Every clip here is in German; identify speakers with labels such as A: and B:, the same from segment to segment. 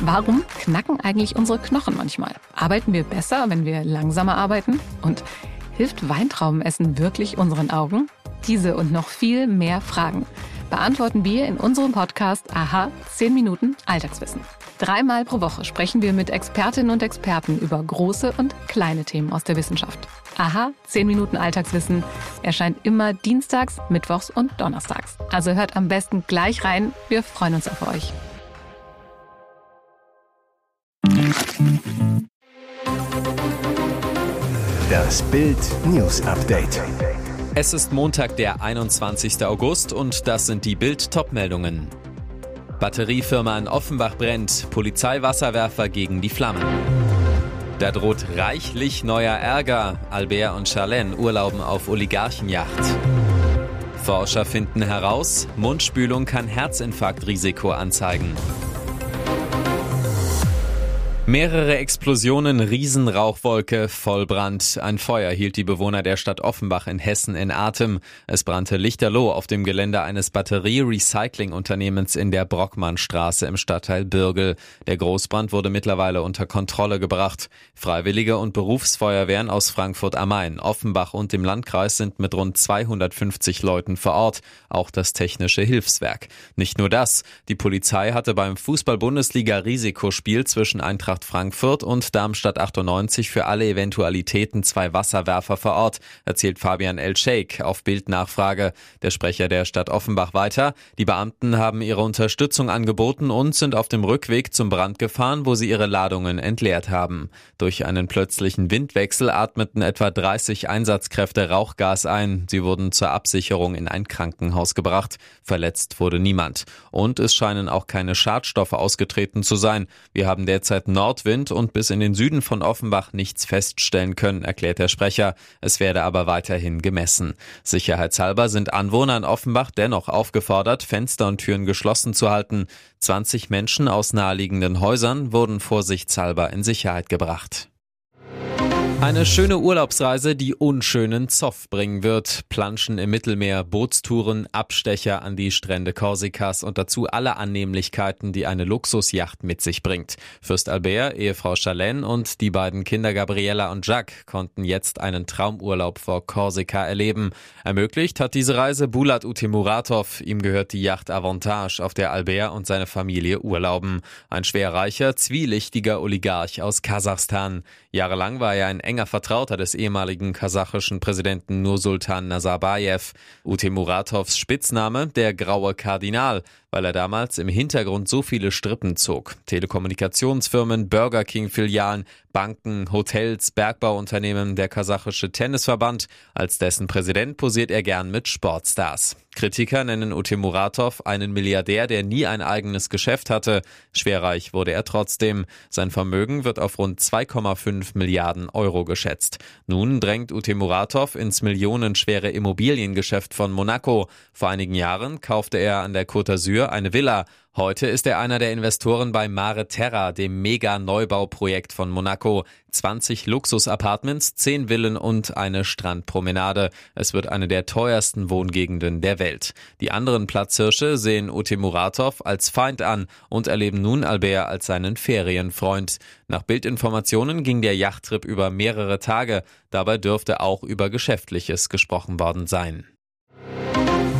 A: Warum knacken eigentlich unsere Knochen manchmal? Arbeiten wir besser, wenn wir langsamer arbeiten? Und hilft Weintraubenessen wirklich unseren Augen? Diese und noch viel mehr Fragen beantworten wir in unserem Podcast Aha 10 Minuten Alltagswissen. Dreimal pro Woche sprechen wir mit Expertinnen und Experten über große und kleine Themen aus der Wissenschaft. Aha 10 Minuten Alltagswissen erscheint immer dienstags, mittwochs und donnerstags. Also hört am besten gleich rein. Wir freuen uns auf euch.
B: Das Bild News Update.
C: Es ist Montag, der 21. August und das sind die Bild Topmeldungen. Batteriefirma in Offenbach brennt, Polizeiwasserwerfer gegen die Flammen. Da droht reichlich neuer Ärger. Albert und Charlene urlauben auf Oligarchenjacht. Forscher finden heraus, Mundspülung kann Herzinfarktrisiko anzeigen. Mehrere Explosionen, Riesenrauchwolke, Vollbrand. Ein Feuer hielt die Bewohner der Stadt Offenbach in Hessen in Atem. Es brannte lichterloh auf dem Gelände eines Batterie-Recycling-Unternehmens in der Brockmannstraße im Stadtteil Birgel. Der Großbrand wurde mittlerweile unter Kontrolle gebracht. Freiwillige und Berufsfeuerwehren aus Frankfurt am Main, Offenbach und dem Landkreis sind mit rund 250 Leuten vor Ort. Auch das technische Hilfswerk. Nicht nur das. Die Polizei hatte beim Fußball-Bundesliga-Risikospiel zwischen Eintracht Eintracht Frankfurt und Darmstadt 98 für alle Eventualitäten zwei Wasserwerfer vor Ort, erzählt Fabian El Sheikh auf Bildnachfrage. Der Sprecher der Stadt Offenbach weiter. Die Beamten haben ihre Unterstützung angeboten und sind auf dem Rückweg zum Brand gefahren, wo sie ihre Ladungen entleert haben. Durch einen plötzlichen Windwechsel atmeten etwa 30 Einsatzkräfte Rauchgas ein. Sie wurden zur Absicherung in ein Krankenhaus gebracht. Verletzt wurde niemand. Und es scheinen auch keine Schadstoffe ausgetreten zu sein. Wir haben derzeit Nordwind und bis in den Süden von Offenbach nichts feststellen können, erklärt der Sprecher. Es werde aber weiterhin gemessen. Sicherheitshalber sind Anwohner in Offenbach dennoch aufgefordert, Fenster und Türen geschlossen zu halten. 20 Menschen aus naheliegenden Häusern wurden vorsichtshalber in Sicherheit gebracht. Eine schöne Urlaubsreise, die unschönen Zoff bringen wird. Planschen im Mittelmeer, Bootstouren, Abstecher an die Strände Korsikas und dazu alle Annehmlichkeiten, die eine Luxusjacht mit sich bringt. Fürst Albert, Ehefrau Charlene und die beiden Kinder Gabriella und Jacques konnten jetzt einen Traumurlaub vor Korsika erleben. Ermöglicht hat diese Reise Bulat Utemuratov. Ihm gehört die Yacht Avantage, auf der Albert und seine Familie urlauben. Ein schwerreicher, zwielichtiger Oligarch aus Kasachstan. Jahrelang war er ein enger Vertrauter des ehemaligen kasachischen Präsidenten Nursultan Nazarbayev. Ute Muratovs Spitzname der graue Kardinal, weil er damals im Hintergrund so viele Strippen zog. Telekommunikationsfirmen, Burger King Filialen, Banken, Hotels, Bergbauunternehmen, der kasachische Tennisverband. Als dessen Präsident posiert er gern mit Sportstars. Kritiker nennen Ute Muratov einen Milliardär, der nie ein eigenes Geschäft hatte. Schwerreich wurde er trotzdem. Sein Vermögen wird auf rund 2,5 Milliarden Euro geschätzt. Nun drängt Ute Muratov ins millionenschwere Immobiliengeschäft von Monaco. Vor einigen Jahren kaufte er an der Côte d'Azur eine Villa. Heute ist er einer der Investoren bei Mare Terra, dem Mega-Neubauprojekt von Monaco. 20 Luxus-Apartments, 10 Villen und eine Strandpromenade. Es wird eine der teuersten Wohngegenden der Welt. Die anderen Platzhirsche sehen Ute Muratov als Feind an und erleben nun Albert als seinen Ferienfreund. Nach Bildinformationen ging der Yachttrip über mehrere Tage. Dabei dürfte auch über Geschäftliches gesprochen worden sein.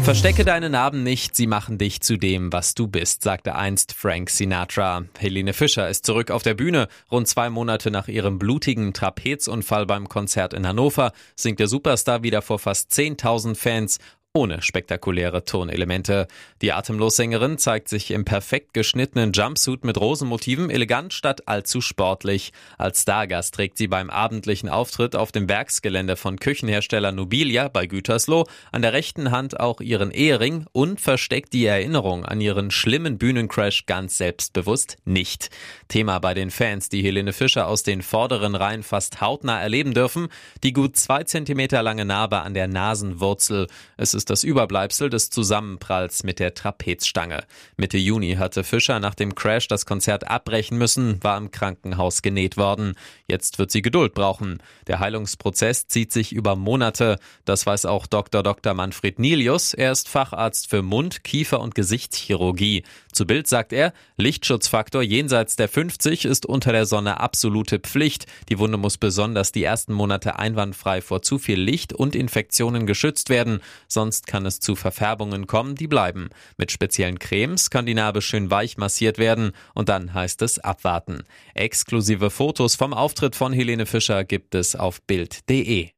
C: Verstecke deine Narben nicht, sie machen dich zu dem, was du bist, sagte einst Frank Sinatra. Helene Fischer ist zurück auf der Bühne. Rund zwei Monate nach ihrem blutigen Trapezunfall beim Konzert in Hannover singt der Superstar wieder vor fast 10.000 Fans ohne spektakuläre Tonelemente. Die Atemlossängerin zeigt sich im perfekt geschnittenen Jumpsuit mit Rosenmotiven elegant statt allzu sportlich. Als Stargast trägt sie beim abendlichen Auftritt auf dem Werksgelände von Küchenhersteller Nobilia bei Gütersloh an der rechten Hand auch ihren Ehering und versteckt die Erinnerung an ihren schlimmen Bühnencrash ganz selbstbewusst nicht. Thema bei den Fans, die Helene Fischer aus den vorderen Reihen fast hautnah erleben dürfen, die gut zwei Zentimeter lange Narbe an der Nasenwurzel. Es ist das Überbleibsel des Zusammenpralls mit der Trapezstange. Mitte Juni hatte Fischer nach dem Crash das Konzert abbrechen müssen, war im Krankenhaus genäht worden. Jetzt wird sie Geduld brauchen. Der Heilungsprozess zieht sich über Monate. Das weiß auch Dr. Dr. Manfred Nilius. Er ist Facharzt für Mund-, Kiefer- und Gesichtschirurgie. Zu Bild sagt er, Lichtschutzfaktor jenseits der 50 ist unter der Sonne absolute Pflicht. Die Wunde muss besonders die ersten Monate einwandfrei vor zu viel Licht und Infektionen geschützt werden, sonst kann es zu Verfärbungen kommen, die bleiben. Mit speziellen Cremes kann die Narbe schön weich massiert werden und dann heißt es abwarten. Exklusive Fotos vom Auftritt von Helene Fischer gibt es auf Bild.de.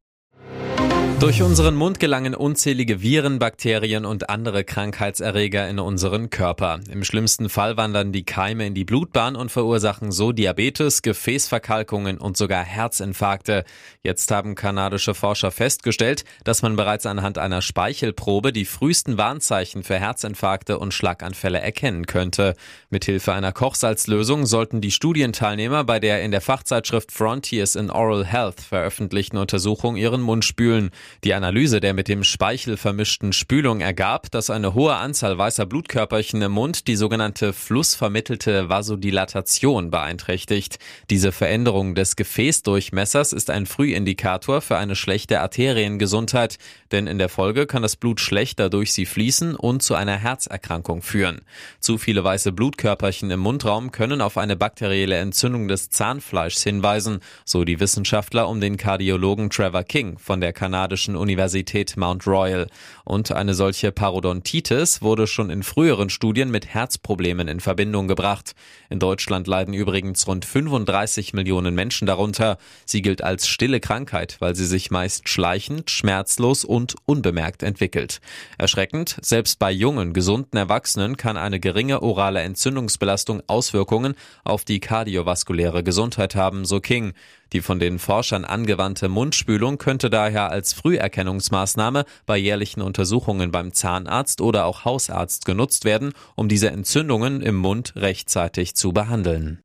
C: Durch unseren Mund gelangen unzählige Viren, Bakterien und andere Krankheitserreger in unseren Körper. Im schlimmsten Fall wandern die Keime in die Blutbahn und verursachen so Diabetes, Gefäßverkalkungen und sogar Herzinfarkte. Jetzt haben kanadische Forscher festgestellt, dass man bereits anhand einer Speichelprobe die frühesten Warnzeichen für Herzinfarkte und Schlaganfälle erkennen könnte. Mithilfe einer Kochsalzlösung sollten die Studienteilnehmer bei der in der Fachzeitschrift Frontiers in Oral Health veröffentlichten Untersuchung ihren Mund spülen. Die Analyse der mit dem Speichel vermischten Spülung ergab, dass eine hohe Anzahl weißer Blutkörperchen im Mund die sogenannte flussvermittelte Vasodilatation beeinträchtigt. Diese Veränderung des Gefäßdurchmessers ist ein Frühindikator für eine schlechte Arteriengesundheit, denn in der Folge kann das Blut schlechter durch sie fließen und zu einer Herzerkrankung führen. Zu viele weiße Blutkörperchen im Mundraum können auf eine bakterielle Entzündung des Zahnfleischs hinweisen, so die Wissenschaftler um den Kardiologen Trevor King von der kanadischen amerikanischen Universität Mount Royal. Und eine solche Parodontitis wurde schon in früheren Studien mit Herzproblemen in Verbindung gebracht. In Deutschland leiden übrigens rund 35 Millionen Menschen darunter. Sie gilt als stille Krankheit, weil sie sich meist schleichend, schmerzlos und unbemerkt entwickelt. Erschreckend, selbst bei jungen, gesunden Erwachsenen kann eine geringe orale Entzündungsbelastung Auswirkungen auf die kardiovaskuläre Gesundheit haben, so King. Die von den Forschern angewandte Mundspülung könnte daher als Früherkennungsmaßnahme bei jährlichen Untersuchungen beim Zahnarzt oder auch Hausarzt genutzt werden, um diese Entzündungen im Mund rechtzeitig zu behandeln.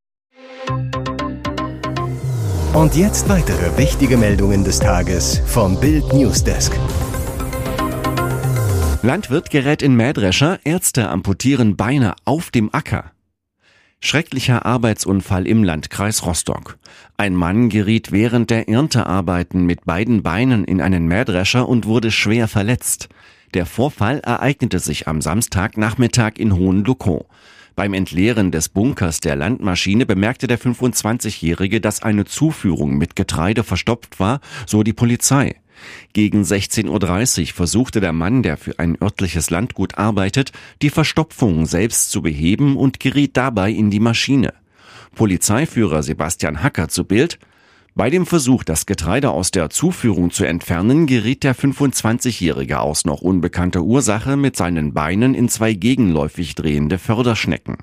B: Und jetzt weitere wichtige Meldungen des Tages vom Bild Newsdesk.
D: Landwirt gerät in Mähdrescher, Ärzte amputieren Beine auf dem Acker. Schrecklicher Arbeitsunfall im Landkreis Rostock. Ein Mann geriet während der Erntearbeiten mit beiden Beinen in einen Mähdrescher und wurde schwer verletzt. Der Vorfall ereignete sich am Samstagnachmittag in Hohenlukow. Beim Entleeren des Bunkers der Landmaschine bemerkte der 25-Jährige, dass eine Zuführung mit Getreide verstopft war, so die Polizei. Gegen 16.30 Uhr versuchte der Mann, der für ein örtliches Landgut arbeitet, die Verstopfung selbst zu beheben und geriet dabei in die Maschine. Polizeiführer Sebastian Hacker zu Bild bei dem Versuch, das Getreide aus der Zuführung zu entfernen, geriet der 25-Jährige aus noch unbekannter Ursache mit seinen Beinen in zwei gegenläufig drehende Förderschnecken.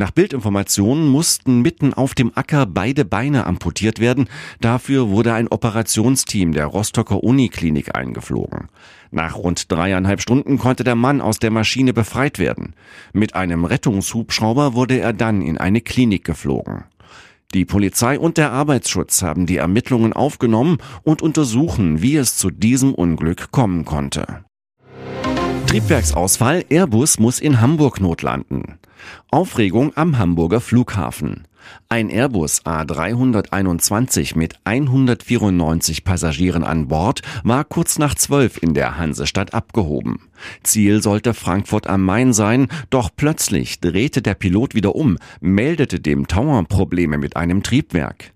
D: Nach Bildinformationen mussten mitten auf dem Acker beide Beine amputiert werden. Dafür wurde ein Operationsteam der Rostocker Uniklinik eingeflogen. Nach rund dreieinhalb Stunden konnte der Mann aus der Maschine befreit werden. Mit einem Rettungshubschrauber wurde er dann in eine Klinik geflogen. Die Polizei und der Arbeitsschutz haben die Ermittlungen aufgenommen und untersuchen, wie es zu diesem Unglück kommen konnte. Triebwerksausfall, Airbus muss in Hamburg notlanden. Aufregung am Hamburger Flughafen. Ein Airbus A321 mit 194 Passagieren an Bord war kurz nach zwölf in der Hansestadt abgehoben. Ziel sollte Frankfurt am Main sein, doch plötzlich drehte der Pilot wieder um, meldete dem Tower Probleme mit einem Triebwerk.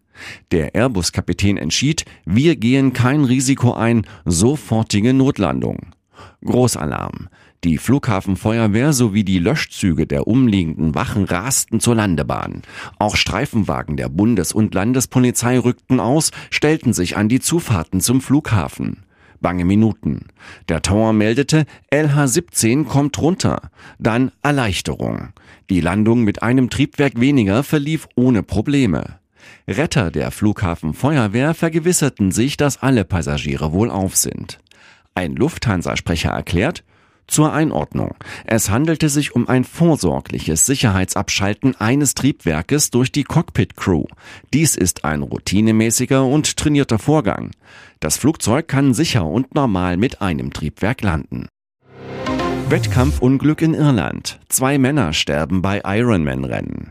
D: Der Airbus-Kapitän entschied, wir gehen kein Risiko ein, sofortige Notlandung. Großalarm. Die Flughafenfeuerwehr sowie die Löschzüge der umliegenden Wachen rasten zur Landebahn. Auch Streifenwagen der Bundes- und Landespolizei rückten aus, stellten sich an die Zufahrten zum Flughafen. Bange Minuten. Der Tower meldete, LH17 kommt runter. Dann Erleichterung. Die Landung mit einem Triebwerk weniger verlief ohne Probleme. Retter der Flughafenfeuerwehr vergewisserten sich, dass alle Passagiere wohlauf sind. Ein Lufthansa-Sprecher erklärt, zur Einordnung. Es handelte sich um ein vorsorgliches Sicherheitsabschalten eines Triebwerkes durch die Cockpit-Crew. Dies ist ein routinemäßiger und trainierter Vorgang. Das Flugzeug kann sicher und normal mit einem Triebwerk landen. Wettkampfunglück in Irland. Zwei Männer sterben bei Ironman-Rennen.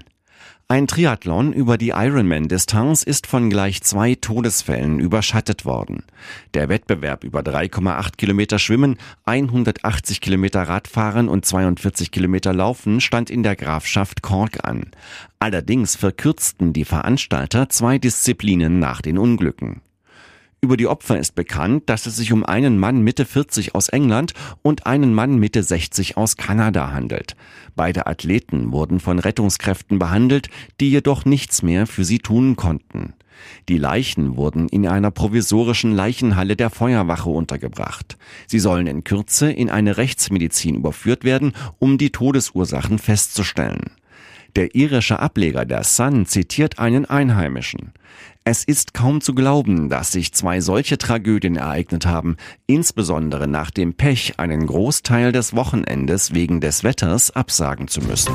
D: Ein Triathlon über die Ironman-Distanz ist von gleich zwei Todesfällen überschattet worden. Der Wettbewerb über 3,8 Kilometer Schwimmen, 180 Kilometer Radfahren und 42 Kilometer Laufen stand in der Grafschaft Cork an. Allerdings verkürzten die Veranstalter zwei Disziplinen nach den Unglücken. Über die Opfer ist bekannt, dass es sich um einen Mann Mitte 40 aus England und einen Mann Mitte 60 aus Kanada handelt. Beide Athleten wurden von Rettungskräften behandelt, die jedoch nichts mehr für sie tun konnten. Die Leichen wurden in einer provisorischen Leichenhalle der Feuerwache untergebracht. Sie sollen in Kürze in eine Rechtsmedizin überführt werden, um die Todesursachen festzustellen. Der irische Ableger der Sun zitiert einen Einheimischen. Es ist kaum zu glauben, dass sich zwei solche Tragödien ereignet haben, insbesondere nach dem Pech, einen Großteil des Wochenendes wegen des Wetters absagen zu müssen.